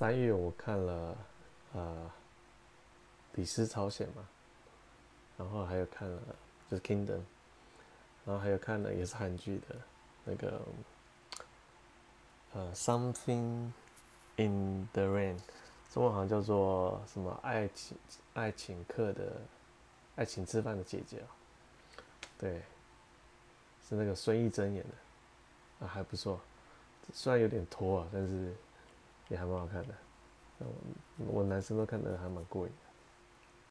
三月我看了呃《李斯朝鲜》嘛，然后还有看了就是《Kingdom》，然后还有看了也是韩剧的那个呃《Something in the Rain》，中文好像叫做什么爱情爱情课的爱情吃饭的姐姐啊，对，是那个孙艺珍演的，啊还不错，虽然有点拖啊，但是也还蛮好看的。我男生都看得还蛮过瘾。